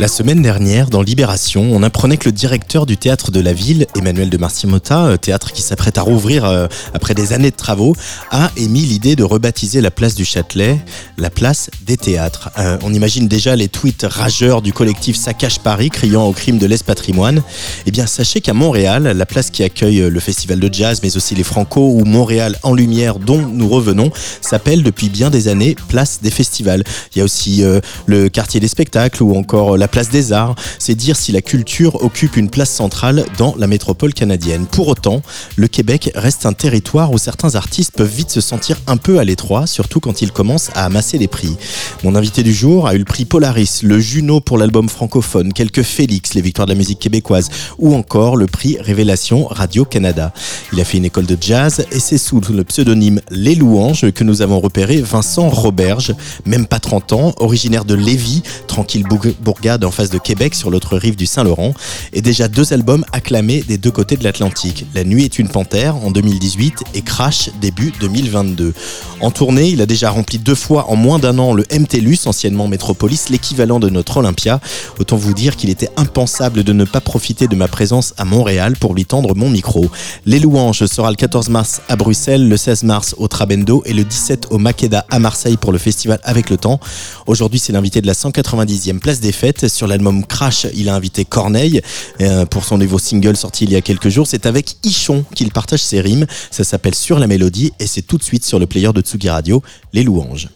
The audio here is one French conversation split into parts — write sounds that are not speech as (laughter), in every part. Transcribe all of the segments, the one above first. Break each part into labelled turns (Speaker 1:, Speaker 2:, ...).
Speaker 1: La semaine dernière, dans Libération, on apprenait que le directeur du théâtre de la ville, Emmanuel de Marcimota, euh, théâtre qui s'apprête à rouvrir euh, après des années de travaux, a émis l'idée de rebaptiser la place du Châtelet la place des théâtres. Euh, on imagine déjà les tweets rageurs du collectif Saccage Paris criant au crime de l'Est-Patrimoine. Eh bien, sachez qu'à Montréal, la place qui accueille le festival de jazz, mais aussi les Franco ou Montréal en lumière dont nous revenons, s'appelle depuis bien des années Place des Festivals. Il y a aussi le quartier des spectacles ou encore la place des arts. C'est dire si la culture occupe une place centrale dans la métropole canadienne. Pour autant, le Québec reste un territoire où certains artistes peuvent vite se sentir un peu à l'étroit, surtout quand ils commencent à amasser les prix. Mon invité du jour a eu le prix Polaris, le Juno pour l'album francophone, quelques Félix, les victoires de la musique québécoise, ou encore le prix Révélation Radio-Canada. Il a fait une école de jazz et c'est sous le pseudonyme Les Louanges que nous avons repéré Vincent Roberge, même pas 30 ans, originaire de Lévis, tranquille bourgade en face de Québec sur l'autre rive du Saint-Laurent et déjà deux albums acclamés des deux côtés de l'Atlantique. La nuit est une panthère en 2018 et Crash début 2022. En tournée, il a déjà rempli deux fois en moins d'un an le MTLUS, anciennement Métropolis, l'équivalent de notre Olympia. Autant vous dire qu'il était impensable de ne pas profiter de ma présence à Montréal pour lui tendre mon micro. Les Louanges sera le 14 mars à Bruxelles, le 16 mars au Trabendo et le 17 au Makeda à Marseille pour le festival Avec le Temps. Aujourd'hui, c'est l'invité de la 190e place des fêtes sur l'album Crash, il a invité Corneille euh, pour son nouveau single sorti il y a quelques jours. C'est avec Ichon qu'il partage ses rimes. Ça s'appelle Sur la mélodie et c'est tout de suite sur le player de Tsugi Radio, Les Louanges.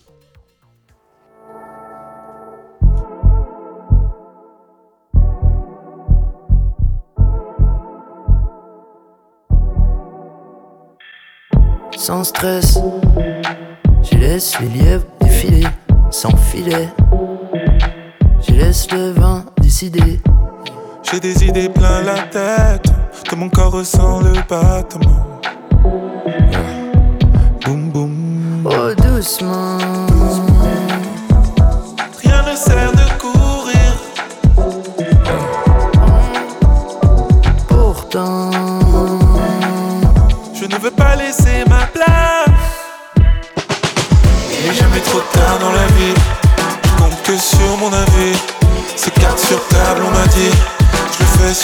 Speaker 2: Sans stress, je laisse les lièvres défiler sans filet. Laisse le vent décider.
Speaker 3: J'ai des idées plein la tête, que mon corps ressent le battement. Boum boum.
Speaker 2: Oh doucement.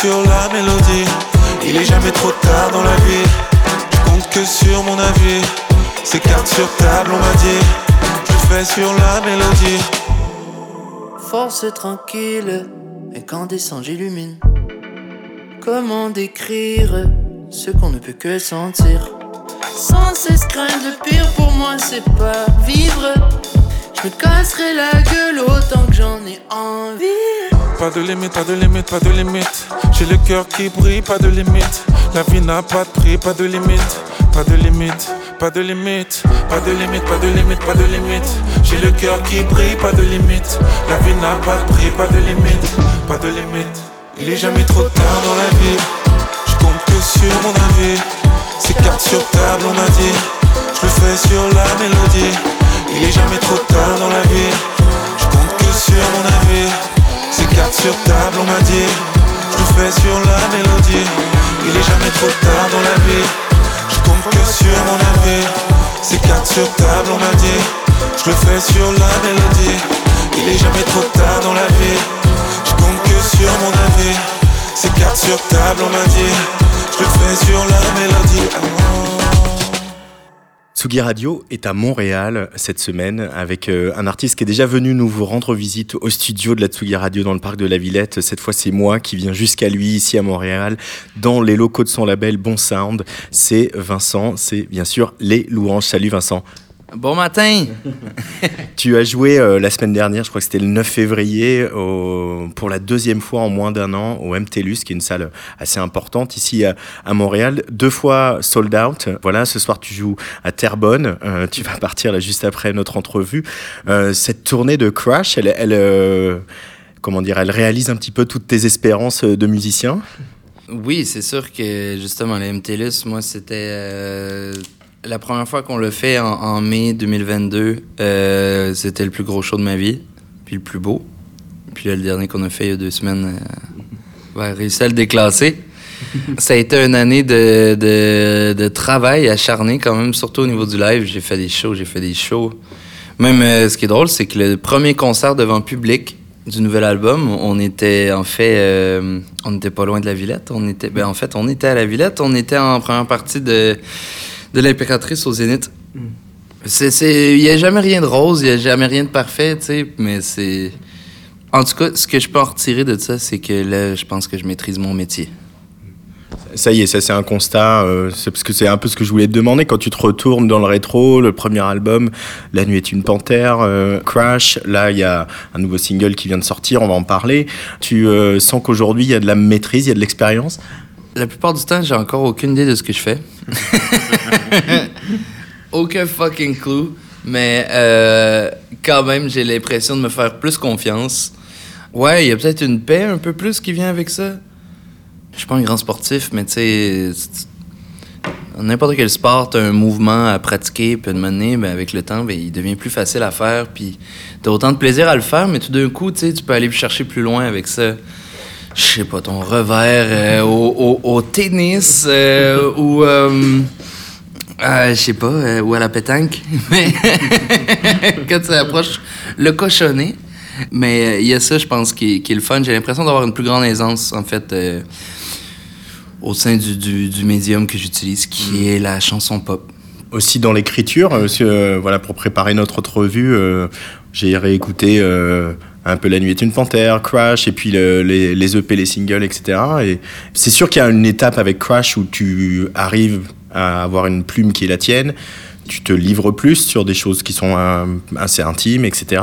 Speaker 3: Sur la mélodie. Il est jamais trop tard dans la vie. Je compte que sur mon avis. C'est carte sur table, on m'a dit. Je fais sur la mélodie.
Speaker 2: Force tranquille, incandescent j'illumine. Comment décrire ce qu'on ne peut que sentir? Sans cesse craindre le pire pour moi, c'est pas vivre. Je me casserai la gueule autant que j'en ai envie.
Speaker 3: Pas de limite, pas de limite, pas de limite. J'ai le cœur qui brille, pas de limite. La vie n'a pas de prix, pas de limite. Pas de limite, pas de limite. Pas de limite, pas de limite, pas de limite. J'ai le cœur qui brille, pas de limite. La vie n'a pas de prix, pas de limite. Pas de limite. Il est jamais trop tard dans la vie. Je compte que sur mon avis. C'est carte sur table, on m'a dit. Je le fais sur la mélodie. Il est jamais trop tard dans la vie. Je compte que sur mon avis. Sur table, on m'a dit. Je fais sur la mélodie. Il est jamais trop tard dans la vie. Je compte que sur mon avis. C'est carte sur table, on m'a dit. Je le fais sur la mélodie. Il est jamais trop tard dans la vie. Je compte que sur mon avis. C'est carte sur table, on m'a dit. Je le fais sur la mélodie. Ah.
Speaker 1: Tsugi Radio est à Montréal cette semaine avec euh, un artiste qui est déjà venu nous rendre visite au studio de la Tsugi Radio dans le parc de la Villette. Cette fois, c'est moi qui viens jusqu'à lui ici à Montréal dans les locaux de son label Bon Sound. C'est Vincent, c'est bien sûr les louanges. Salut Vincent.
Speaker 4: Bon matin! (laughs)
Speaker 1: tu as joué euh, la semaine dernière, je crois que c'était le 9 février, pour la deuxième fois en moins d'un an au MTLUS, qui est une salle assez importante ici à, Montréal. Deux fois sold out. Voilà, ce soir tu joues à Terrebonne. Euh, tu vas partir là juste après notre entrevue. Euh, cette tournée de Crash, elle, comment dire, elle réalise un petit peu toutes tes espérances de musicien?
Speaker 4: Oui, c'est sûr que justement, le MTLUS, moi, c'était la première fois qu'on l'a fait en, mai 2022. Euh, c'était le plus gros show de ma vie, puis le plus beau. Puis là, le dernier qu'on a fait il y a deux semaines, euh, ouais, réussi à le déclasser. (laughs) Ça a été une année de, de, de, travail acharné quand même, surtout au niveau du live. J'ai fait des shows, j'ai fait des shows. Même euh, ce qui est drôle, c'est que le premier concert devant public du nouvel album, on était en fait, euh, on n'était pas loin de la Villette. On était, ben en fait, on était à la Villette. On était en première partie de de l'impératrice au Zénith. Mm. C'est, il y a jamais rien de rose, il y a jamais rien de parfait, tu sais, mais c'est, en tout cas, ce que je peux en retirer de ça, c'est que là, je pense que je maîtrise mon métier.
Speaker 1: Ça y est, ça c'est un constat, euh, c'est parce que c'est un peu ce que je voulais te demander quand tu te retournes dans le rétro, le premier album, La nuit est une panthère, euh, Crash, là il y a un nouveau single qui vient de sortir, on va en parler. Tu euh, sens qu'aujourd'hui il y a de la maîtrise, il y a de l'expérience?
Speaker 4: La plupart du temps, j'ai encore aucune idée de ce que je fais. (laughs) Aucun fucking clue, mais quand même j'ai l'impression de me faire plus confiance. Ouais, il y a peut-être une paix un peu plus qui vient avec ça je suis pas un grand sportif, mais tu sais, n'importe quel sport, as un mouvement à pratiquer, puis de mener, ben, avec le temps, ben, il devient plus facile à faire, puis as autant de plaisir à le faire, mais tout d'un coup, tu peux aller chercher plus loin avec ça. Je sais pas, ton revers euh, au, tennis euh, ou. Euh, je sais pas, ou à la pétanque. (laughs) Mais quand tu approches le cochonnet. Mais il y a ça, je pense, qui, qui est le fun. J'ai l'impression d'avoir une plus grande aisance, en fait au sein du, du, médium que j'utilise, qui mm. est la chanson pop.
Speaker 1: Aussi dans l'écriture, euh, voilà, pour préparer notre entrevue, euh, j'ai réécouté un peu La Nuit est une panthère, Crash, et puis les, les, EP, les singles, etc. Et c'est sûr qu'il y a une étape avec Crash où tu arrives à avoir une plume qui est la tienne tu te livres plus sur des choses qui sont euh, assez intimes, etc.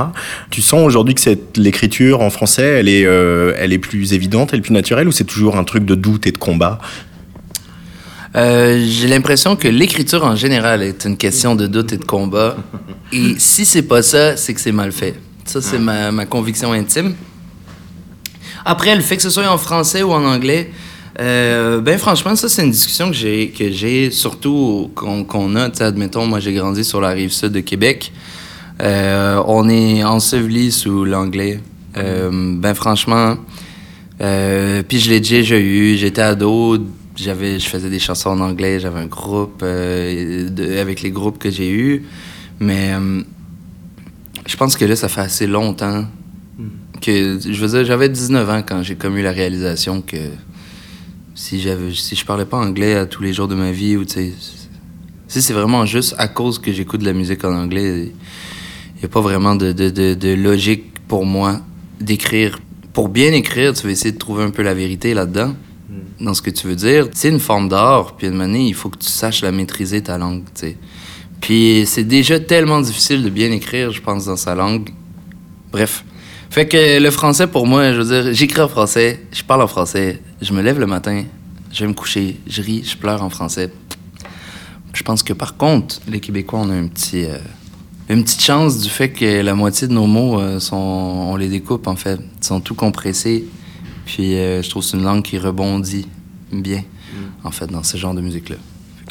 Speaker 1: Tu sens aujourd'hui que l'écriture en français, elle est, euh, elle est plus évidente, elle est plus naturelle, ou c'est toujours un truc de doute et de combat?
Speaker 4: Euh, J'ai l'impression que l'écriture en général est une question de doute et de combat. Et si c'est pas ça, c'est que c'est mal fait. Ça, c'est ma, ma conviction intime. Après, le fait que ce soit en français ou en anglais, euh, ben franchement, ça c'est une discussion que j'ai que j'ai surtout qu'on a. Admettons, moi j'ai grandi sur la rive sud de Québec. Euh, on est enseveli sous l'anglais. Euh, ben franchement, puis je l'ai déjà eu. J'étais ado, j'avais, je faisais des chansons en anglais. J'avais un groupe avec les groupes que j'ai eus, mais je pense que là ça fait assez longtemps que je veux dire, j'avais 19 ans quand j'ai commis la réalisation que si j'avais si je parlais pas anglais à tous les jours de ma vie ou tu sais si c'est vraiment juste à cause que j'écoute de la musique en anglais il n'y a pas vraiment de, de, de, logique pour moi d'écrire pour bien écrire tu vas essayer de trouver un peu la vérité là-dedans. Mm. dans ce que tu veux dire c'est une forme d'art puis une manière il faut que tu saches la maîtriser ta langue tu sais puis c'est déjà tellement difficile de bien écrire je pense dans sa langue bref fait que le français, pour moi, je veux dire, j'écris en français, je parle en français, je me lève le matin, je vais me coucher, je ris, je pleure en français. Je pense que par contre, les Québécois, on a un petit, euh, une petite chance du fait que la moitié de nos mots, euh, sont, on les découpe en fait, ils sont tout compressés. Puis euh, je trouve que c'est une langue qui rebondit bien, en fait, dans ce genre de musique-là.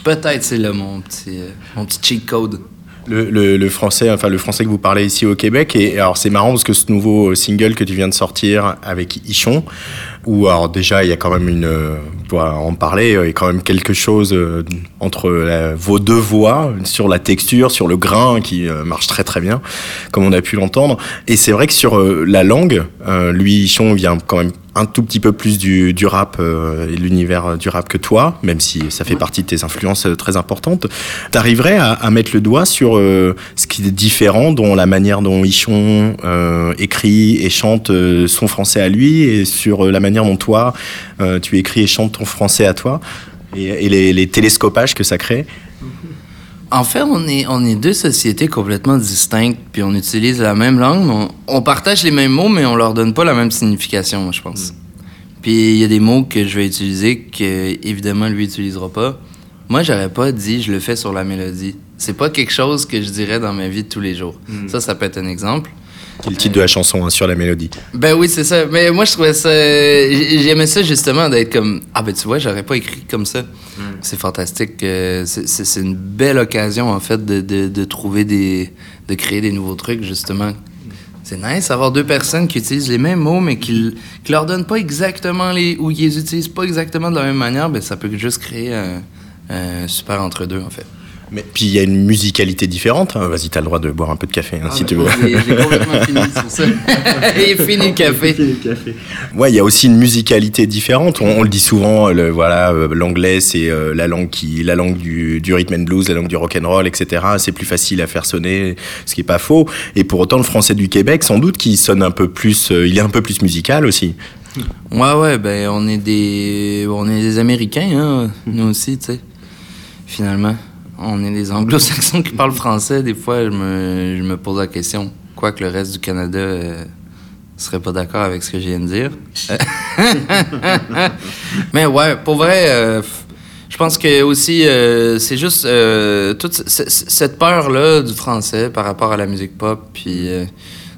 Speaker 4: Peut-être c'est mon petit, mon petit cheat code.
Speaker 1: Le, le, français, enfin le français que vous parlez ici au Québec. Et alors c'est marrant parce que ce nouveau single que tu viens de sortir avec Ichon, où alors déjà il y a quand même une, pour en parler, il y a quand même quelque chose euh, entre vos deux voix sur la texture, sur le grain qui euh, marche très très bien, comme on a pu l'entendre. Et c'est vrai que sur euh, la langue, lui Ichon vient quand même un tout petit peu plus du, du rap euh, et l'univers du rap que toi, même si ça fait partie de tes influences euh, très importantes. T'arriverais à, à mettre le doigt sur euh, ce qui est différent, dont la manière dont Ichon écrit et chante son français à lui, et sur la manière dont toi tu écris et chantes ton français à toi, et, et les, les télescopages que ça crée?
Speaker 4: En fait, on est, on est deux sociétés complètement distinctes, puis on utilise la même langue, on, on, partage les mêmes mots, mais on leur donne pas la même signification, moi, je pense. Mm. Puis il y a des mots que je vais utiliser que, évidemment, lui utilisera pas. Moi, j'aurais pas dit je le fais sur la mélodie. C'est pas quelque chose que je dirais dans ma vie de tous les jours. Mm. Ça, ça peut être un exemple.
Speaker 1: C'est le titre de la chanson hein, sur la mélodie.
Speaker 4: Ben oui, c'est ça. Mais moi, je trouvais ça. J'aimais ça justement d'être comme. Ah, ben tu vois, j'aurais pas écrit comme ça. Mm. C'est fantastique. c'est une belle occasion, en fait, de, de, de, trouver des. de créer des nouveaux trucs, justement. C'est nice d'avoir deux personnes qui utilisent les mêmes mots, mais qui, qui leur donnent pas exactement les. ou qui les utilisent pas exactement de la même manière. Ben ça peut juste créer un, un super entre-deux, en fait.
Speaker 1: Mais puis il y a une musicalité différente. Hein. Vas-y, tu as le droit de boire un peu de café hein, ah, si tu veux.
Speaker 4: J'ai complètement fini. (laughs) (laughs) Il fini le café.
Speaker 1: Ouais, il y a aussi une musicalité différente. On, le dit souvent, le, voilà, euh, l'anglais c'est euh, la langue qui, la langue du, du, rhythm and blues, la langue du rock and roll, etc. C'est plus facile à faire sonner, ce qui est pas faux. Et pour autant, le français du Québec, sans doute, qui sonne un peu plus, euh, il est un peu plus musical aussi.
Speaker 4: Ouais, ouais, ben on est des, on est des Américains, hein, nous aussi, tu sais. Finalement on est des anglo-saxons qui parlent français. Des fois, je me, je me pose la question. Quoi que le reste du Canada euh, serait pas d'accord avec ce que je viens de dire? (laughs) Mais ouais, pour vrai, euh, je pense que aussi, euh, c'est juste toute cette peur-là du français par rapport à la musique pop, puis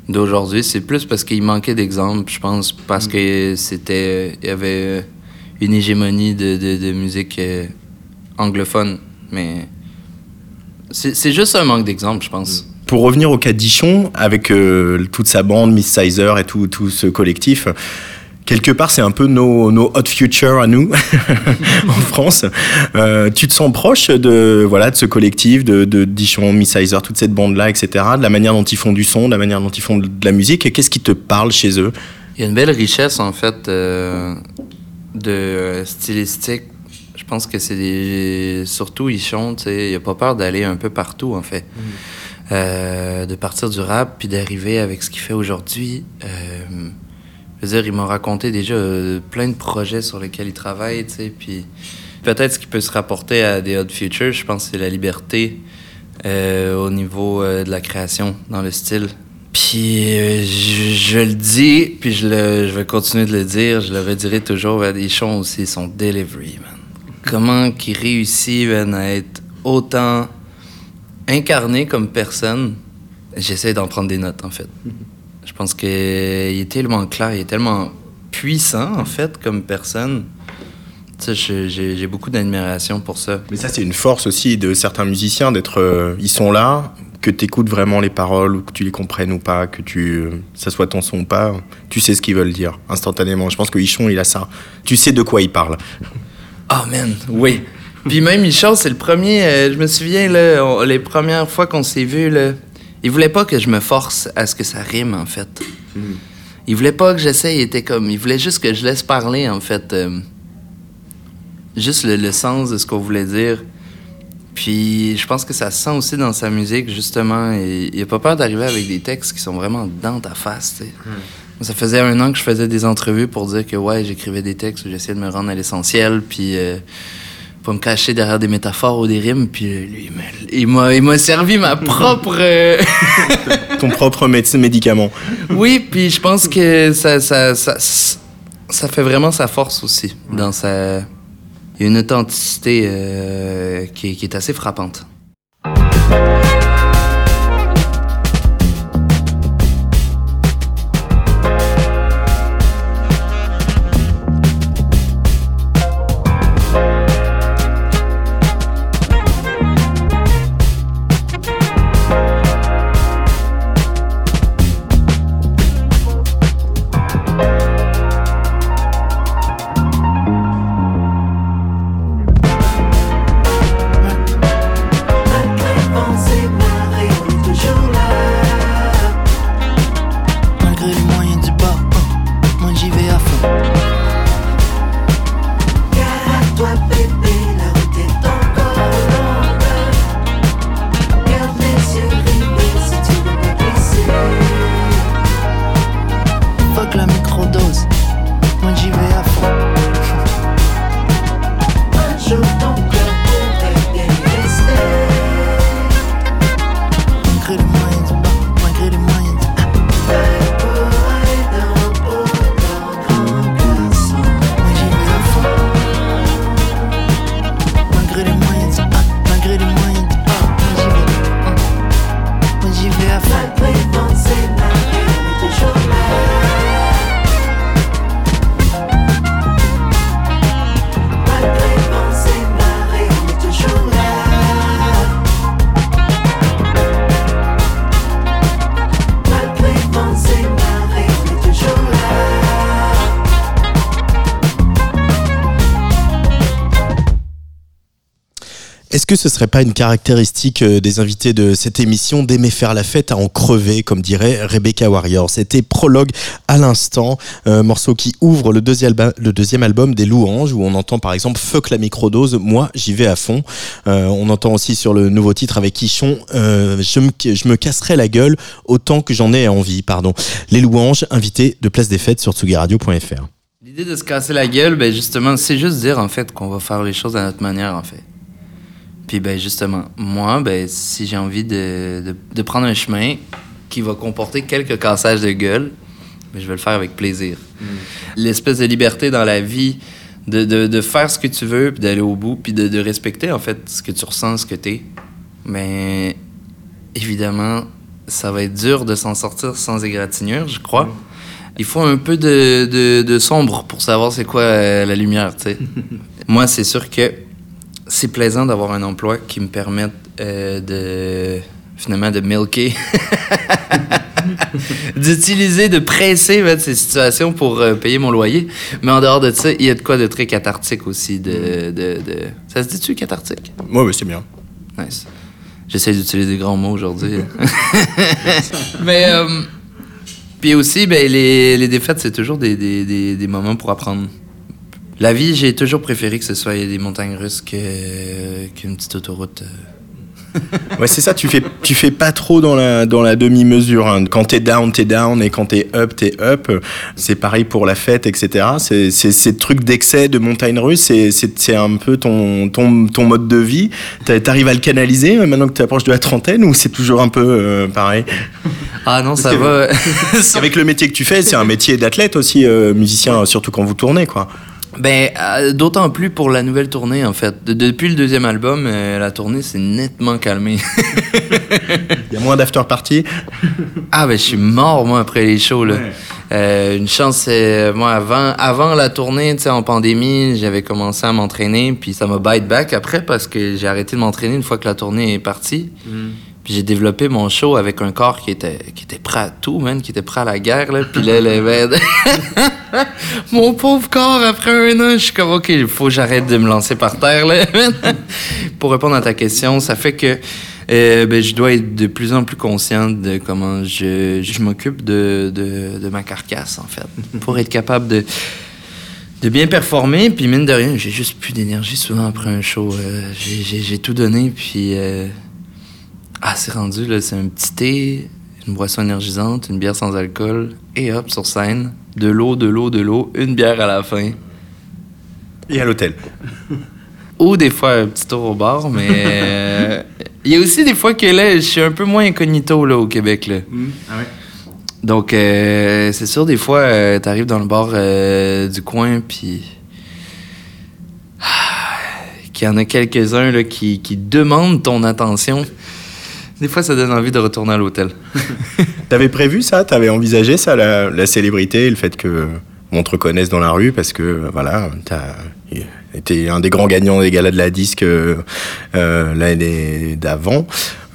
Speaker 4: d'aujourd'hui, c'est plus parce qu'il manquait d'exemples, je pense, parce que c'était, il y avait une hégémonie de, de, de musique anglophone. Mais c'est juste un manque d'exemple, je pense.
Speaker 1: Pour revenir au cas d'Ichon, avec euh, toute sa bande, Miss Sizer et tout, tout ce collectif, quelque part, c'est un peu nos, nos, hot future à nous (laughs) en France. Euh, tu te sens proche de, voilà, de ce collectif, de, de Dichon, Miss Sizer, toute cette bande-là, etc., de la manière dont ils font du son, de la manière dont ils font de la musique. Qu'est-ce qui te parle chez eux?
Speaker 4: Il y a une belle richesse, en fait, euh, de stylistique pense que c'est des... Surtout, ils chantent, il a pas peur d'aller un peu partout, en fait. Mm. Euh, de partir du rap, puis d'arriver avec ce qu'il fait aujourd'hui. Euh, je veux dire, il m'a raconté déjà euh, plein de projets sur lesquels il travaille, tu sais, puis peut-être ce qui peut se rapporter à des Odd Futures, je pense, c'est la liberté au niveau de la création, dans le style. Puis je, le dis, puis je, le, je vais continuer de le dire, je le redirai toujours, ils chants aussi son delivery, man comment qu'il réussit à être autant incarné comme personne. J'essaie d'en prendre des notes, en fait. Je pense qu'il est tellement clair, il est tellement puissant, en fait, comme personne. J'ai beaucoup d'admiration pour ça.
Speaker 1: Mais ça, c'est une force aussi de certains musiciens d'être. Euh, ils sont là, que tu écoutes vraiment les paroles, ou que tu les comprennes ou pas, que tu, ça soit ton son ou pas, tu sais ce qu'ils veulent dire instantanément. Je pense que Ichon, il a ça. Tu sais de quoi il parle.
Speaker 4: Oh, man, oui. Puis même Michel, c'est le premier. Euh, je me souviens, là, les premières fois qu'on s'est vus, là, il voulait pas que je me force à ce que ça rime, en fait. Il voulait pas que j'essaye, il était comme. Il voulait juste que je laisse parler, en fait. Euh, juste le, sens de ce qu'on voulait dire. Puis je pense que ça se sent aussi dans sa musique, justement. Il a pas peur d'arriver avec des textes qui sont vraiment dans ta face, tu sais. Mm. Ça faisait un an que je faisais des entrevues pour dire que ouais, j'écrivais des textes, j'essayais de me rendre à l'essentiel, puis euh, pas me cacher derrière des métaphores ou des rimes. Puis euh, lui, il m'a, il m'a servi ma (laughs) propre. Euh, (laughs)
Speaker 1: Ton propre médicament.
Speaker 4: Oui, puis je pense que ça, ça, ça, ça, fait vraiment sa force aussi. Dans sa... Il y a une authenticité euh, qui, qui est assez frappante.
Speaker 1: Que ce serait pas une caractéristique euh, des invités de cette émission d'aimer faire la fête à en crever, comme dirait Rebecca Warrior C'était Prologue à l'instant, un morceau qui ouvre le deuxième, album des Louanges, où on entend par exemple Fuck la microdose, moi j'y vais à fond. Euh, on entend aussi sur le nouveau titre avec Quichon, euh, je, me, je me casserai la gueule autant que j'en ai envie. Pardon. Les Louanges, invités de Place des Fêtes sur tsugiradio.fr.
Speaker 4: L'idée de se casser la gueule, ben justement, c'est juste dire en fait qu'on va faire les choses à notre manière en fait. Puis ben justement, moi, ben si j'ai envie de, de, de, prendre un chemin qui va comporter quelques cassages de gueule, ben, je vais le faire avec plaisir. Mm. L'espèce de liberté dans la vie, de, de, de, faire ce que tu veux, puis d'aller au bout, puis de, de, respecter en fait ce que tu ressens, ce que tu es. Mais évidemment, ça va être dur de s'en sortir sans égratignure, je crois. Mm. Il faut un peu de, de, de sombre pour savoir c'est quoi euh, la lumière, tu sais. (laughs) Moi, c'est sûr que c'est plaisant d'avoir un emploi qui me permette euh, de finalement de milker, (laughs) d'utiliser, de presser ben, ces situations pour euh, payer mon loyer. Mais en dehors de ça, il y a de quoi de très cathartique aussi. De, de, de... Ça se dit-tu cathartique?
Speaker 1: Oui, oui, c'est bien.
Speaker 4: Nice. J'essaie d'utiliser des grands mots aujourd'hui. (laughs) (laughs) Mais euh, puis aussi, ben, les, les défaites, c'est toujours des, des, des, des moments pour apprendre. La vie, j'ai toujours préféré que ce soit des montagnes russes qu'une petite autoroute. (laughs)
Speaker 1: ouais, c'est ça, tu fais, tu fais pas trop dans la, dans la demi-mesure. Hein. Quand t'es down, t'es down, et quand t'es up, t'es up. C'est pareil pour la fête, etc. C'est, ces trucs d'excès, de montagne russe, c'est un peu ton, ton, ton mode de vie. T'arrives à le canaliser maintenant que tu approches de la trentaine, ou c'est toujours un peu euh, pareil?
Speaker 4: Ah non, ça va. (laughs)
Speaker 1: Avec le métier que tu fais, c'est un métier d'athlète aussi, euh, musicien, surtout quand vous tournez, quoi.
Speaker 4: Ben, euh, d'autant plus pour la nouvelle tournée, en fait. De, depuis le deuxième album, euh, la tournée s'est nettement calmée. (laughs)
Speaker 1: Il y a moins d'after party.
Speaker 4: ah, ben, je suis mort, moi, après les shows, là. Ouais. Euh, une chance, c'est. Moi, avant, avant la tournée, tu sais, en pandémie, j'avais commencé à m'entraîner, puis ça m'a bite back après parce que j'ai arrêté de m'entraîner une fois que la tournée est partie. Mm. J'ai développé mon show avec un corps qui était, qui était prêt à tout, man, qui était prêt à la guerre, là. Puis là, le (laughs) mon pauvre corps, après un an, je suis comme, OK, il faut que j'arrête de me lancer par terre, là. (laughs) Pour répondre à ta question, ça fait que euh, ben, je dois être de plus en plus conscient de comment je, je m'occupe de, de, de ma carcasse, en fait. (laughs) Pour être capable de de bien performer, puis mine de rien, j'ai juste plus d'énergie souvent après un show. Euh, j'ai tout donné, puis... Euh, ah, c'est rendu, là, c'est un petit thé, une boisson énergisante, une bière sans alcool, et hop, sur scène, de l'eau, de l'eau, de l'eau, une bière à la fin.
Speaker 1: Et à l'hôtel. (laughs)
Speaker 4: Ou des fois un petit tour au bar, mais euh, il y a aussi des fois que là, je suis un peu moins incognito là, au Québec. Là.
Speaker 1: Mmh. Ah ouais.
Speaker 4: Donc, euh, c'est sûr, des fois, euh, t'arrives dans le bar du coin, puis. qu'il y en a quelques-uns là, qui, qui demandent ton attention. Des fois, ça donne envie de retourner à l'hôtel. (laughs)
Speaker 1: T'avais prévu ça? T'avais envisagé ça, la, la, célébrité, le fait que on te reconnaisse dans la rue parce que voilà, t'as été un des grands gagnants des galas de la disque euh, l'année d'avant.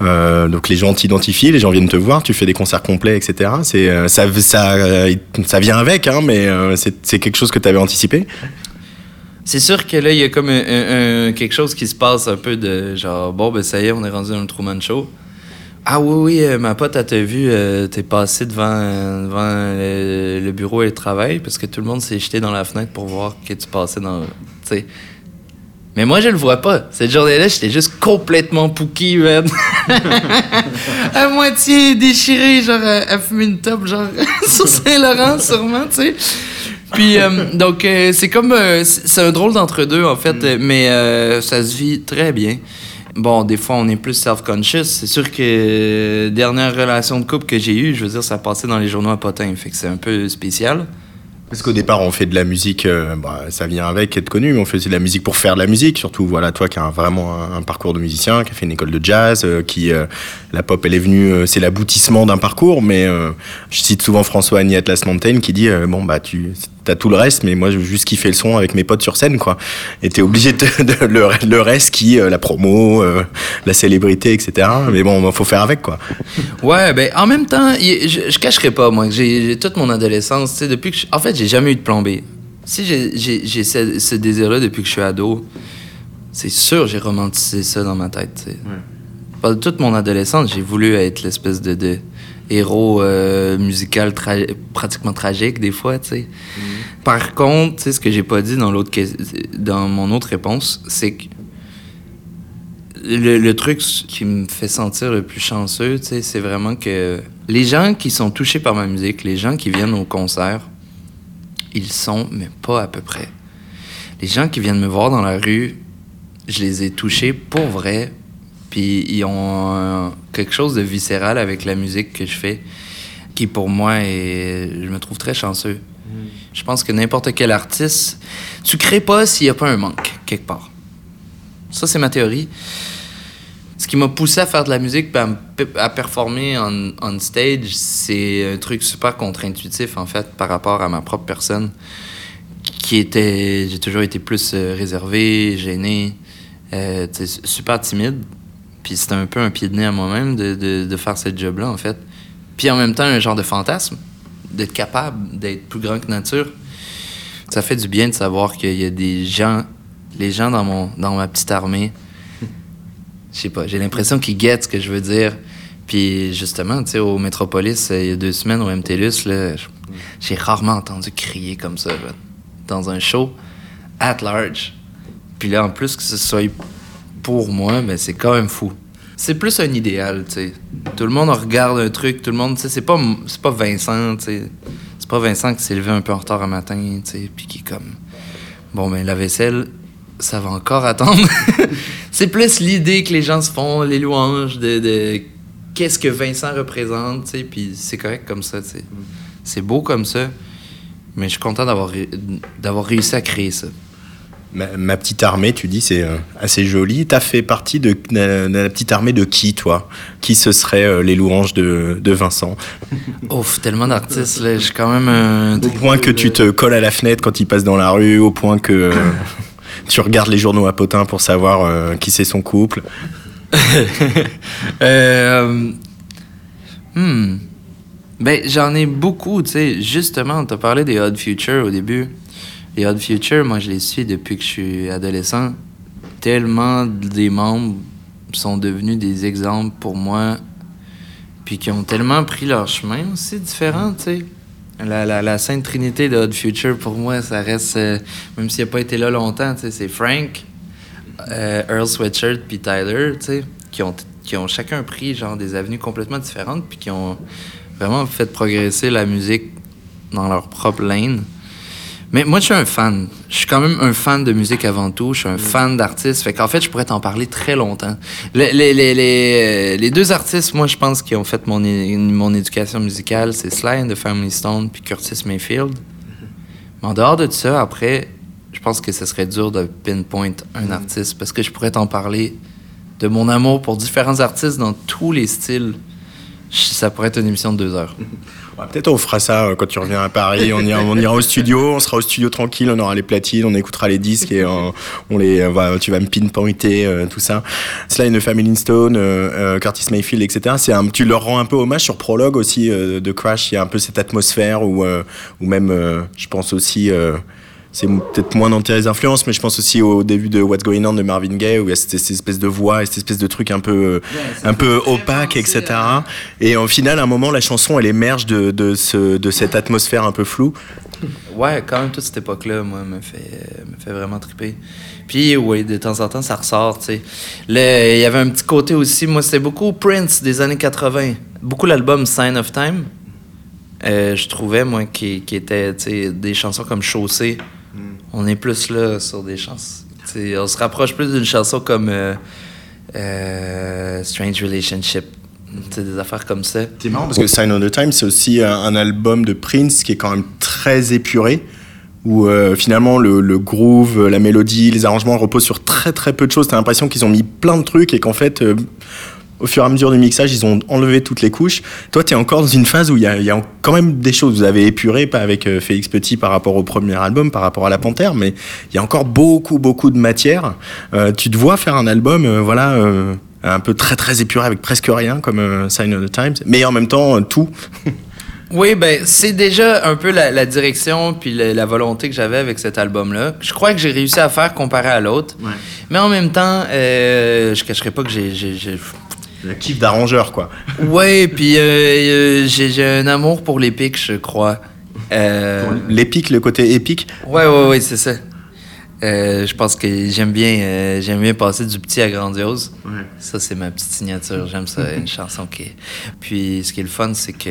Speaker 1: Euh, donc les gens t'identifient, les gens viennent te voir, tu fais des concerts complets, etc. C'est euh, ça, ça, ça vient avec, hein, mais euh, c'est quelque chose que tu avais anticipé?
Speaker 4: C'est sûr que là, il y a comme un, un, un, quelque chose qui se passe un peu de genre, bon, ben ça y est, on est rendu dans le Truman Show. Ah oui, oui, ma pote, elle t'a vu, euh, t'es passé devant, euh, devant le, le, bureau et le travail parce que tout le monde s'est jeté dans la fenêtre pour voir que tu passais dans. Mais moi, je le vois pas. Cette journée-là, j'étais juste complètement pouki, man. (laughs) à moitié déchiré, genre à, à fumer une top, genre (laughs) sur Saint-Laurent, sûrement, tu sais. Puis, euh, donc, euh, c'est comme. Euh, c'est un drôle d'entre-deux, en fait, mm. mais ça se vit très bien. Bon, des fois, on est plus self-conscious. C'est sûr que dernière relation de couple que j'ai eue, je veux dire, ça passait dans les journaux à potin. Fait que c'est un peu spécial.
Speaker 1: Parce qu'au départ, on fait de la musique, euh, bah, ça vient avec être connu, mais on faisait de la musique pour faire de la musique. Surtout, voilà, toi qui as vraiment un, parcours de musicien, qui a fait une école de jazz, euh, qui euh, la pop, elle est venue, c'est l'aboutissement d'un parcours. Mais je cite souvent François Agni Atlas Mountain qui dit bon bah tu t'as tout le reste, mais moi je veux juste kiffer le son avec mes potes sur scène, quoi. Et t'es obligé de, (laughs) de, le, le, reste qui, la promo, la célébrité, etc. Mais bon, faut faire avec, quoi.
Speaker 4: Ouais, ben en même temps, je, je cacherai pas moi, j'ai toute mon adolescence, tu sais, depuis que, je, en fait, j'ai jamais eu de plan B. Si j'ai ce, ce désir-là depuis que je suis ado, c'est sûr, j'ai romantisé ça dans ma tête. Pendant toute mon adolescence, j'ai voulu être l'espèce de, de héros euh, musical pratiquement tragique des fois, tu sais. Mm-hmm. Par contre, tu sais, ce que j'ai pas dit dans l'autre dans mon autre réponse, c'est que le, le, truc qui me fait sentir le plus chanceux, tu sais, c'est vraiment que les gens qui sont touchés par ma musique, les gens qui viennent au concert, ils sont, mais pas à peu près. Les gens qui viennent me voir dans la rue, je les ai touchés pour vrai, puis ils ont quelque chose de viscéral avec la musique que je fais, qui pour moi est, je me trouve très chanceux. Mm. Je pense que n'importe quel artiste, tu crées pas s'il n'y a pas un manque quelque part. Ça, c'est ma théorie. Ce qui m'a poussé à faire de la musique, à, performer on stage, c'est un truc super contre-intuitif, en fait, par rapport à ma propre personne, qui était... J'ai toujours été plus euh, réservé, gêné, euh, super timide. Puis c'était un peu un pied de nez à moi-même de, de, faire ce job-là, en fait. Puis en même temps, un genre de fantasme, d'être capable d'être plus grand que nature. Ça fait du bien de savoir qu'il y a des gens, les gens dans, mon, dans ma petite armée, je sais pas, j'ai l'impression qu'ils guettent ce que je veux dire. Puis justement, tu sais, au Métropolis, il y a deux semaines, au MTLUS, j'ai rarement entendu crier comme ça, dans un show, at large. Puis là, en plus, que ce soit pour moi, mais c'est quand même fou. C'est plus un idéal, tu sais. Tout le monde regarde un truc, tout le monde, tu sais, c'est pas, c'est pas Vincent, tu sais. C'est pas Vincent qui s'est levé un peu en retard un matin, tu sais, puis qui est comme... Bon, ben la vaisselle, ça va encore attendre. (laughs) c'est plus l'idée que les gens se font, les louanges de, de qu'est-ce que Vincent représente, tu sais, puis c'est correct comme ça, tu sais. C'est beau comme ça, mais je suis content d'avoir, d'avoir réussi à créer ça.
Speaker 1: Ma, petite armée, tu dis, c'est euh, assez joli. Tu as fait partie de, la petite armée de qui, toi? Qui ce serait euh, les louanges de, de Vincent?
Speaker 4: Ouf, tellement d'artistes, là. J'ai quand même
Speaker 1: Au point que tu te colles à la fenêtre quand il passe dans la rue, au point que euh, (laughs) tu regardes les journaux à potin pour savoir qui c'est son couple. (laughs)
Speaker 4: hmm. Ben, j'en ai beaucoup, tu sais. Justement, tu as parlé des Odd Future au début. Les Odd Future, moi, je les suis depuis que je suis adolescent. Tellement des membres sont devenus des exemples pour moi, puis qui ont tellement pris leur chemin aussi différent, tu sais. La, la, Sainte Trinité de Odd Future, pour moi, ça reste, euh, même s'il n'a pas été là longtemps, c'est Frank, euh, Earl Sweatshirt, puis Tyler, qui ont, qui ont chacun pris genre des avenues complètement différentes, puis qui ont vraiment fait progresser la musique dans leur propre lane. Mais moi, je suis un fan. Je suis quand même un fan de musique avant tout. Je suis un fan d'artistes. Fait qu'en fait, je pourrais t'en parler très longtemps. Les, les, les, les, deux artistes, moi, je pense, qui ont fait mon, mon éducation musicale, c'est Sly and the Family Stone puis Curtis Mayfield. Mais en dehors de ça, après, je pense que ce serait dur de pinpoint un mm. artiste parce que je pourrais t'en parler de mon amour pour différents artistes dans tous les styles. Ça pourrait être une émission de deux heures. (laughs)
Speaker 1: Peut-être on fera ça euh, quand tu reviens à Paris. On ira, au studio, on sera au studio tranquille, on aura les platines, on écoutera les disques et euh, on, les, va, tu vas me pinpointer euh, tout ça. And the Family Stone, Curtis Mayfield, etc. Tu leur rends un peu hommage sur Prologue aussi de Crash. Il y a un peu cette atmosphère où, ou même, je pense aussi c'est peut-être moins dans tes influences, mais je pense aussi au début de What's Going On de Marvin Gaye, où il y a cette, espèce de voix et cette espèce de truc un peu, un peu opaque, etc. Et au final, à un moment, la chanson, elle émerge de, de, ce, de cette atmosphère un peu floue.
Speaker 4: Ouais, quand même, toute cette époque-là, moi, me fait, me fait vraiment triper. Puis, oui, de temps en temps, ça ressort, tu sais. Il y avait un petit côté aussi, moi, c'était beaucoup Prince des années 80. Beaucoup l'album Sign of Time. Euh, je trouvais, moi, qui, qui était, tu sais, des chansons comme Chaussée on est plus là sur des chansons. on se rapproche plus d'une chanson comme euh, euh, Strange Relationship. des affaires comme ça.
Speaker 1: C'est marrant parce que Sign of the Time, c'est aussi un, album de Prince qui est quand même très épuré où euh, finalement le, le, groove, la mélodie, les arrangements reposent sur très très peu de choses. T'as l'impression qu'ils ont mis plein de trucs et qu'en fait, au fur et à mesure du mixage, ils ont enlevé toutes les couches. Toi, tu es encore dans une phase où il y, a, quand même des choses. Vous avez épuré, pas avec euh, Félix Petit par rapport au premier album, par rapport à La Panthère, mais il y a encore beaucoup, beaucoup de matière. Euh, tu te vois faire un album, euh, voilà, un peu très, très épuré avec presque rien, comme Sign of the Times, mais en même temps, tout. (laughs)
Speaker 4: Oui, ben c'est déjà un peu la, direction puis la, volonté que j'avais avec cet album-là. Je crois que j'ai réussi à faire comparé à l'autre. Mais en même temps, euh, je cacherai pas que j'ai...
Speaker 1: Le kiff d'arrangeur, quoi.
Speaker 4: oui, puis euh, euh, j'ai un amour pour l'épique, je crois.
Speaker 1: Euh... L'épique, le côté épique?
Speaker 4: Ouais, ouais, ouais, c'est ça. Euh, je pense que j'aime bien, euh, j'aime bien passer du petit à grandiose. Ça, c'est ma petite signature. J'aime ça, une (laughs) chanson qui. Puis, ce qui est le fun, c'est que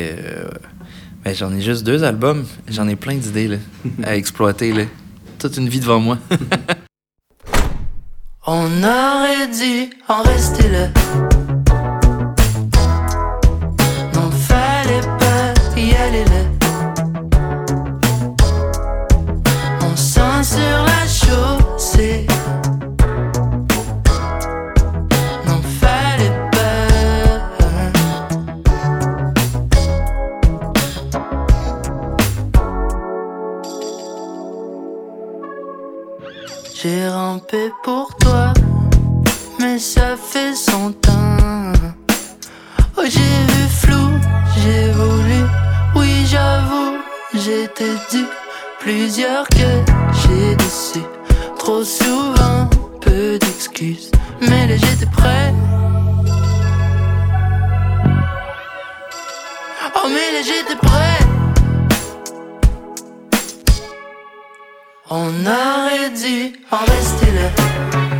Speaker 4: ben, j'en ai juste deux albums. J'en ai plein d'idées à (laughs) exploiter. Là. Toute une vie devant moi. (laughs)
Speaker 2: On aurait dû en rester là. Pour toi, mais ça fait son temps. Oh, j'ai vu flou, j'ai voulu, oui, j'avoue, j'étais dû. Plusieurs que j'ai déçu, trop souvent, peu d'excuses, mais là j'étais prêt. Oh, mais là j'étais prêt. On aurait dû en rester là.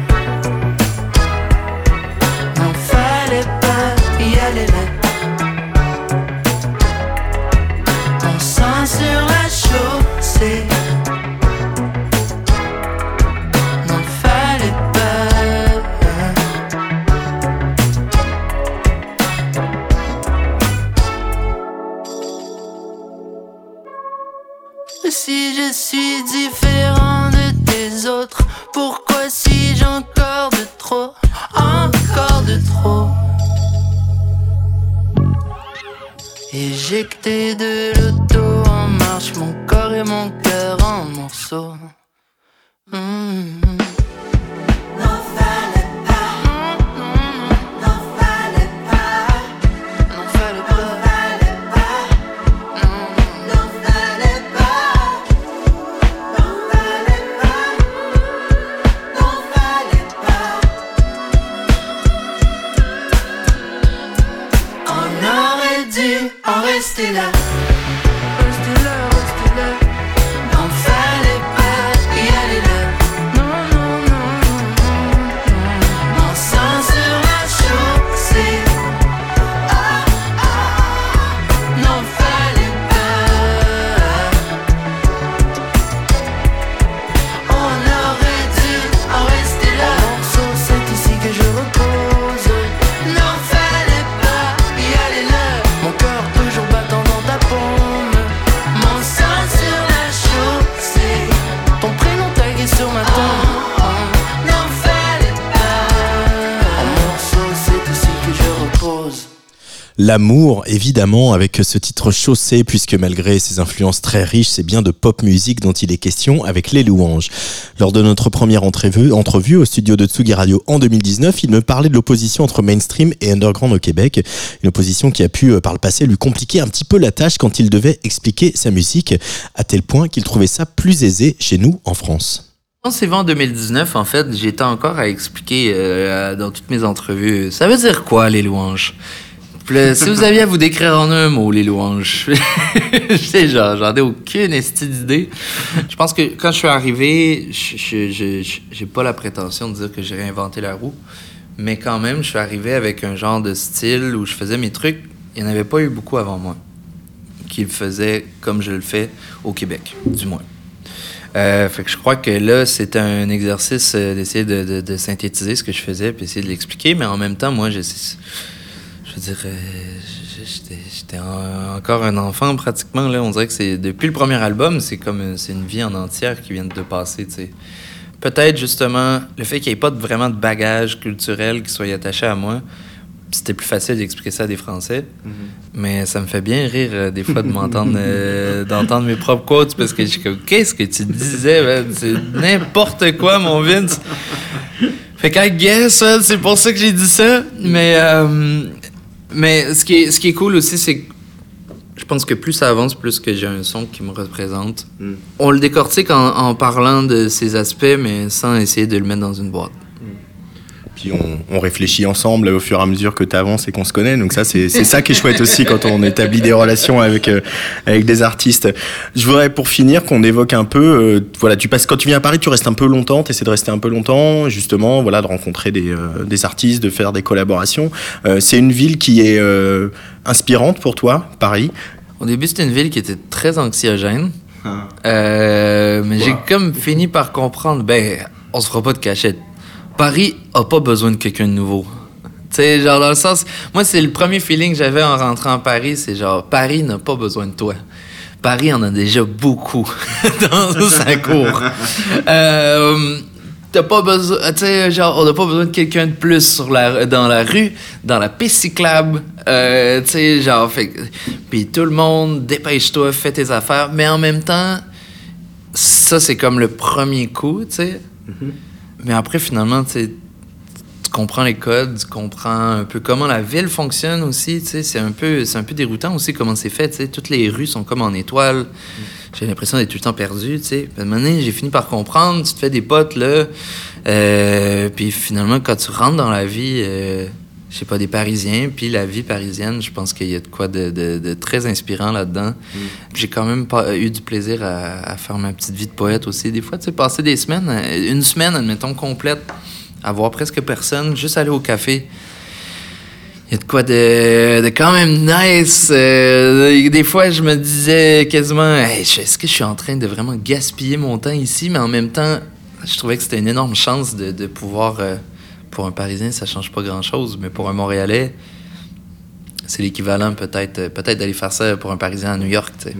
Speaker 1: L'amour, évidemment, avec ce titre chaussé, puisque malgré ses influences très riches, c'est bien de pop musique dont il est question avec Les Louanges. Lors de notre première entrevue, au studio de Tsugi Radio en 2019, il me parlait de l'opposition entre mainstream et underground au Québec. Une opposition qui a pu, euh, par le passé, lui compliquer un petit peu la tâche quand il devait expliquer sa musique, à tel point qu'il trouvait ça plus aisé chez nous, en France.
Speaker 4: En 2019, en fait, j'étais encore à expliquer euh, dans toutes mes entrevues, ça veut dire quoi les louanges? Si vous aviez à vous décrire en un mot les louanges, (laughs) j'en ai aucune esti d'idée. Je pense que quand je suis arrivé, je- j'ai pas la prétention de dire que j'ai réinventé la roue, mais quand même, je suis arrivé avec un genre de style où je faisais mes trucs. Il n'y en avait pas eu beaucoup avant moi qui le faisaient comme je le fais au Québec, du moins. Euh, fait que je crois que là, c'était un exercice euh, d'essayer de, de- de synthétiser ce que je faisais puis essayer de l'expliquer, mais en même temps, moi, je, je veux dire, euh, j'étais j'étais en- encore un enfant pratiquement. Là. On dirait que c'est depuis le premier album, c'est comme une- c'est une vie en entière qui vient de passer. Peut-être justement le fait qu'il n'y ait pas de- vraiment de bagage culturel qui soit attaché à moi. C'était plus facile d'expliquer ça à des Français. Mais ça me fait bien rire euh, des fois de m'entendre euh, (laughs) d'entendre mes propres quotes parce que je suis comme qu'est-ce que tu disais c'est n'importe quoi mon Vince. Fait qu'à guess c'est pour ça que j'ai dit ça mais euh, mais ce qui est ce qui est cool aussi c'est que je pense que plus ça avance, plus que j'ai un son qui me représente. On le décortique en, en parlant de ces aspects, mais sans essayer de le mettre dans une boîte.
Speaker 1: Puis on, on réfléchit ensemble au fur et à mesure que tu avances et qu'on se connaît. Donc ça, c'est c'est ça qui est chouette aussi quand on établit des relations avec euh, avec des artistes. Je voudrais pour finir qu'on évoque un peu. euh, voilà, tu passes quand tu viens à Paris, tu restes un peu longtemps. Tu essaies de rester un peu longtemps, justement. Voilà, de rencontrer des euh, des artistes, de faire des collaborations. Euh, c'est une ville qui est euh, inspirante pour toi, Paris?
Speaker 4: Au début, c'était une ville qui était très anxiogène. Euh, mais j'ai comme fini par comprendre, ben, on se fera pas de cachette. Paris a pas besoin de quelqu'un de nouveau. Tu sais, genre dans le sens, moi c'est le premier feeling que j'avais en rentrant à Paris, c'est genre Paris n'a pas besoin de toi. Paris en a déjà beaucoup (laughs) dans sa cour. Euh, T'as pas besoin, tu sais, genre, on n'a pas besoin de quelqu'un de plus sur la, dans la rue, dans la piste cyclable, euh, tu sais, genre, fait Puis tout le monde, dépêche-toi, fais tes affaires, mais en même temps, ça, c'est comme le premier coup, tu sais. Mais après, finalement, tu comprends les codes, tu comprends un peu comment la ville fonctionne aussi, c'est un peu, un peu déroutant aussi comment c'est fait, tu sais, toutes les rues sont comme en étoiles. J'ai l'impression d'être tout le temps perdu, tu sais. Puis à un moment donné, j'ai fini par comprendre, tu te fais des potes, là, euh, puis finalement, quand tu rentres dans la vie, euh, je sais pas, des Parisiens, puis la vie parisienne, je pense qu'il y a de quoi de, de- de très inspirant là-dedans. J'ai quand même pas eu du plaisir à, à faire ma petite vie de poète aussi. Des fois, tu sais, passer des semaines, euh, une semaine, admettons, complète, à voir presque personne, juste aller au café. Il y a de quoi de, de quand même nice. Euh, des fois, je me disais quasiment, Hey, est-ce que je suis en train de vraiment gaspiller mon temps ici? Mais en même temps, je trouvais que c'était une énorme chance de, de pouvoir. euh, pour un Parisien, ça change pas grand-chose, mais pour un Montréalais, c'est l'équivalent peut-être peut-être d'aller faire ça pour un Parisien à New York. sais.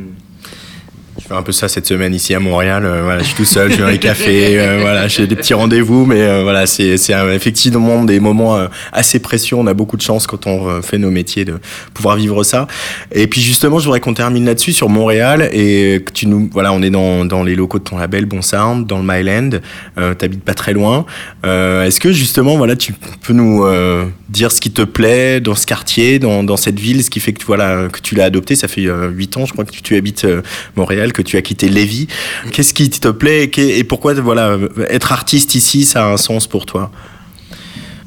Speaker 1: Je fais un peu ça cette semaine ici à Montréal. Euh, voilà, je suis tout seul, je vais les cafés, euh, voilà, j'ai des petits rendez-vous, mais euh, voilà, c'est effectivement des moments assez précieux. On a beaucoup de chance quand on fait nos métiers de pouvoir vivre ça. Et puis justement, je voudrais qu'on termine là-dessus sur Montréal et que tu nous, voilà, on est dans, dans les locaux de ton label Bon Sound, dans le Myland. T'habites pas très loin. Est-ce que justement, voilà, tu peux nous dire ce qui te plaît dans ce quartier, dans, dans cette ville, ce qui fait que voilà que tu l'as adopté? Ça fait euh, huit ans, je crois que tu, habites euh, Montréal, que tu as quitté Lévis. Qu'est-ce qui te plaît et, pourquoi voilà être artiste ici, ça a un sens pour toi?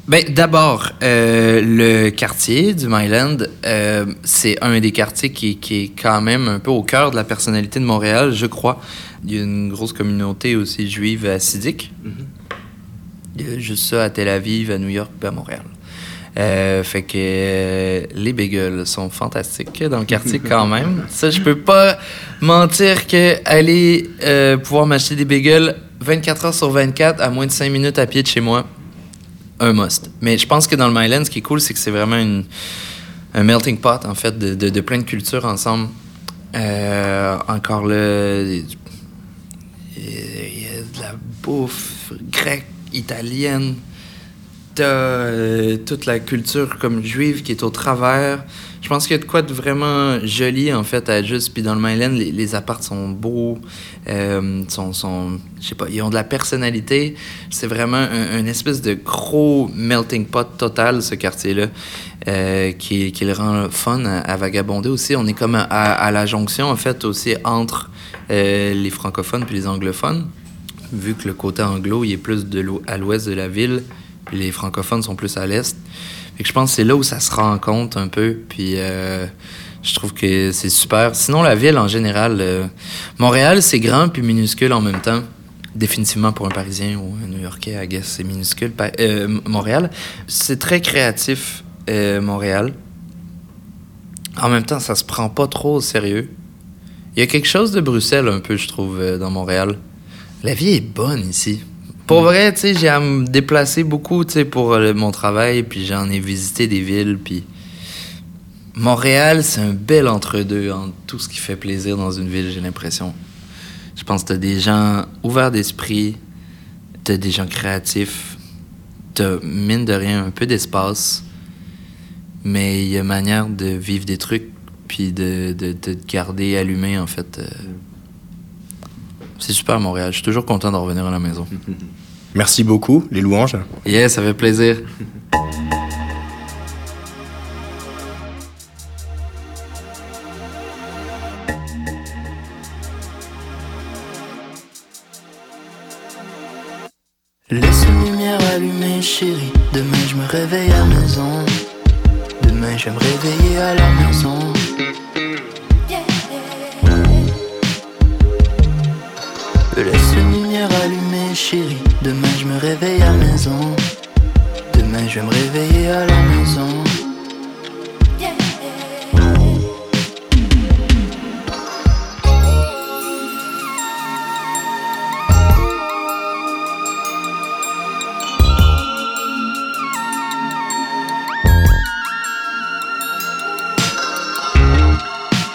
Speaker 4: Ben, d'abord, euh, le quartier du Myland, euh, c'est un des quartiers qui, qui est quand même un peu au cœur de la personnalité de Montréal, je crois. Il y a une grosse communauté aussi juive assidique. Il y a juste ça à Tel Aviv, à New York, à Montréal. Euh, fait que euh, les bagels sont fantastiques dans le quartier (laughs) quand même. Ça, je peux pas mentir que aller euh, pouvoir m'acheter des bagels 24 heures sur 24 à moins de 5 minutes à pied de chez moi, un must. Mais je pense que dans le Myland, ce qui est cool, c'est que c'est vraiment une, un melting pot, en fait, de, de, de plein de cultures ensemble. Encore là, il y a de la bouffe grecque, italienne. Euh, toute la culture comme juive qui est au travers. Je pense qu'il y a de quoi de vraiment joli, en fait, à juste. Puis dans le Myland, les, les apparts sont beaux, euh, sont, sont, je sais pas, ils ont de la personnalité. C'est vraiment un, un espèce de gros melting pot total, ce quartier-là, euh, qui, qui le rend fun à, vagabonder aussi. On est comme à, la jonction, en fait, aussi entre les francophones puis les anglophones. Vu que le côté anglo, il est plus de à l'ouest de la ville, les francophones sont plus à l'est. Je pense que c'est là où ça se rencontre un peu. Puis euh, je trouve que c'est super. Sinon, la ville en général, euh, Montréal, c'est grand puis minuscule en même temps. Définitivement pour un Parisien ou un New-Yorkais, I guess, c'est minuscule. Euh, Montréal, c'est très créatif, Montréal. En même temps, ça se prend pas trop au sérieux. Il y a quelque chose de Bruxelles un peu, je trouve, dans Montréal. La vie est bonne ici. Pour vrai, tu j'ai à me déplacer beaucoup, tu pour euh, mon travail, puis j'en ai visité des villes, puis Montréal, c'est un bel entre-deux entre tout ce qui fait plaisir dans une ville, j'ai l'impression. Je pense que t'as des gens ouverts d'esprit, t'as des gens créatifs, t'as, mine de rien, un peu d'espace, mais il y a manière de vivre des trucs, puis de, de, de te garder allumé, en fait. euh c'est super Montréal. Je suis toujours content de revenir à la maison. (laughs)
Speaker 1: Merci beaucoup, les louanges.
Speaker 4: Yeah, ça fait plaisir.
Speaker 2: Laisse une lumière allumée, chérie. Demain, je me réveille à la maison. Demain, je vais me réveiller à la maison. Je laisse une lumière allumée, chérie. Demain je me réveille à la maison. Demain je vais me réveiller à la maison.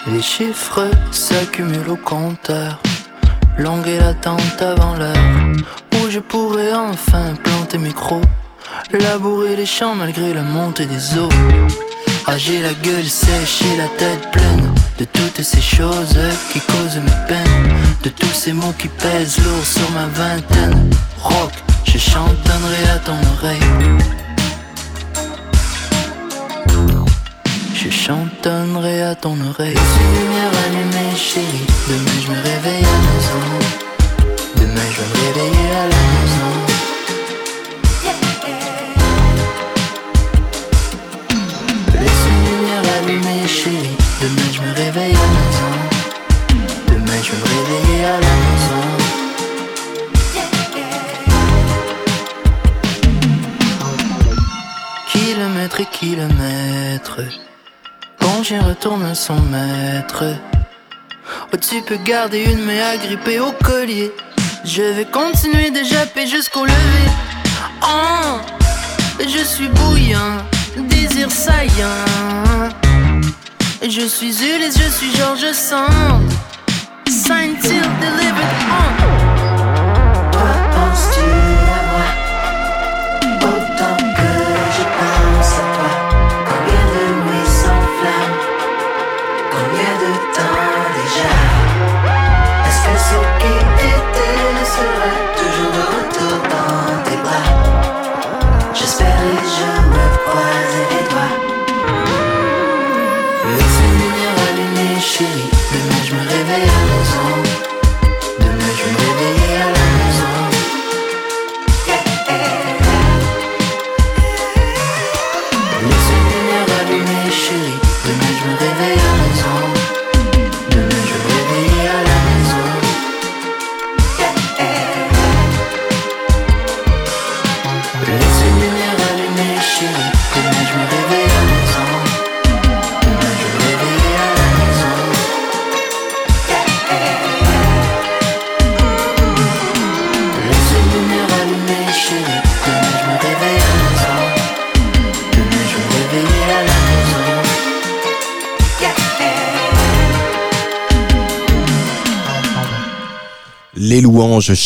Speaker 2: Les chiffres s'accumulent au compteur. Longue est l'attente avant l'heure où je pourrais enfin planter mes crocs. Labourer les champs malgré la montée des eaux. Ah, la gueule sèche et la tête pleine de toutes ces choses qui causent mes peines. De tous ces mots qui pèsent lourd sur ma vingtaine. Rock, je chantonnerai à ton oreille. Je chantonnerai à ton oreille. Une lumière allumée, chérie. Demain je me réveille à la maison. Demain je vais me réveiller à la maison. Laisse une lumière allumée, chérie. Demain je me réveille à la maison. Demain je vais me réveiller à la maison. Kilomètres et kilomètres. Bon chien retourne son maître. Tu peux garder une main agrippée au collier. Je vais continuer de japper jusqu'au lever. Oh, je suis bouillant, désir saillant. Je suis Ulysse, je suis Georges Sand. Signed, till delivered. Oh. Demain je me réveille à.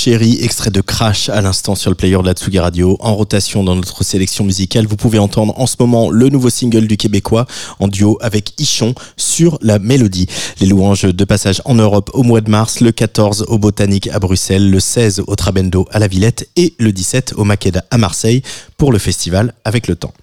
Speaker 1: Chéries, extrait de Crash à l'instant sur le player de la Tsugi Radio. En rotation dans notre sélection musicale, vous pouvez entendre en ce moment le nouveau single du Québécois en duo avec Ichon sur la mélodie. Les louanges de passage en Europe au mois de mars, le 14 au Botanique à Bruxelles, le 16 au Trabendo à la Villette et le 17 au Makeda à Marseille pour le festival avec le temps.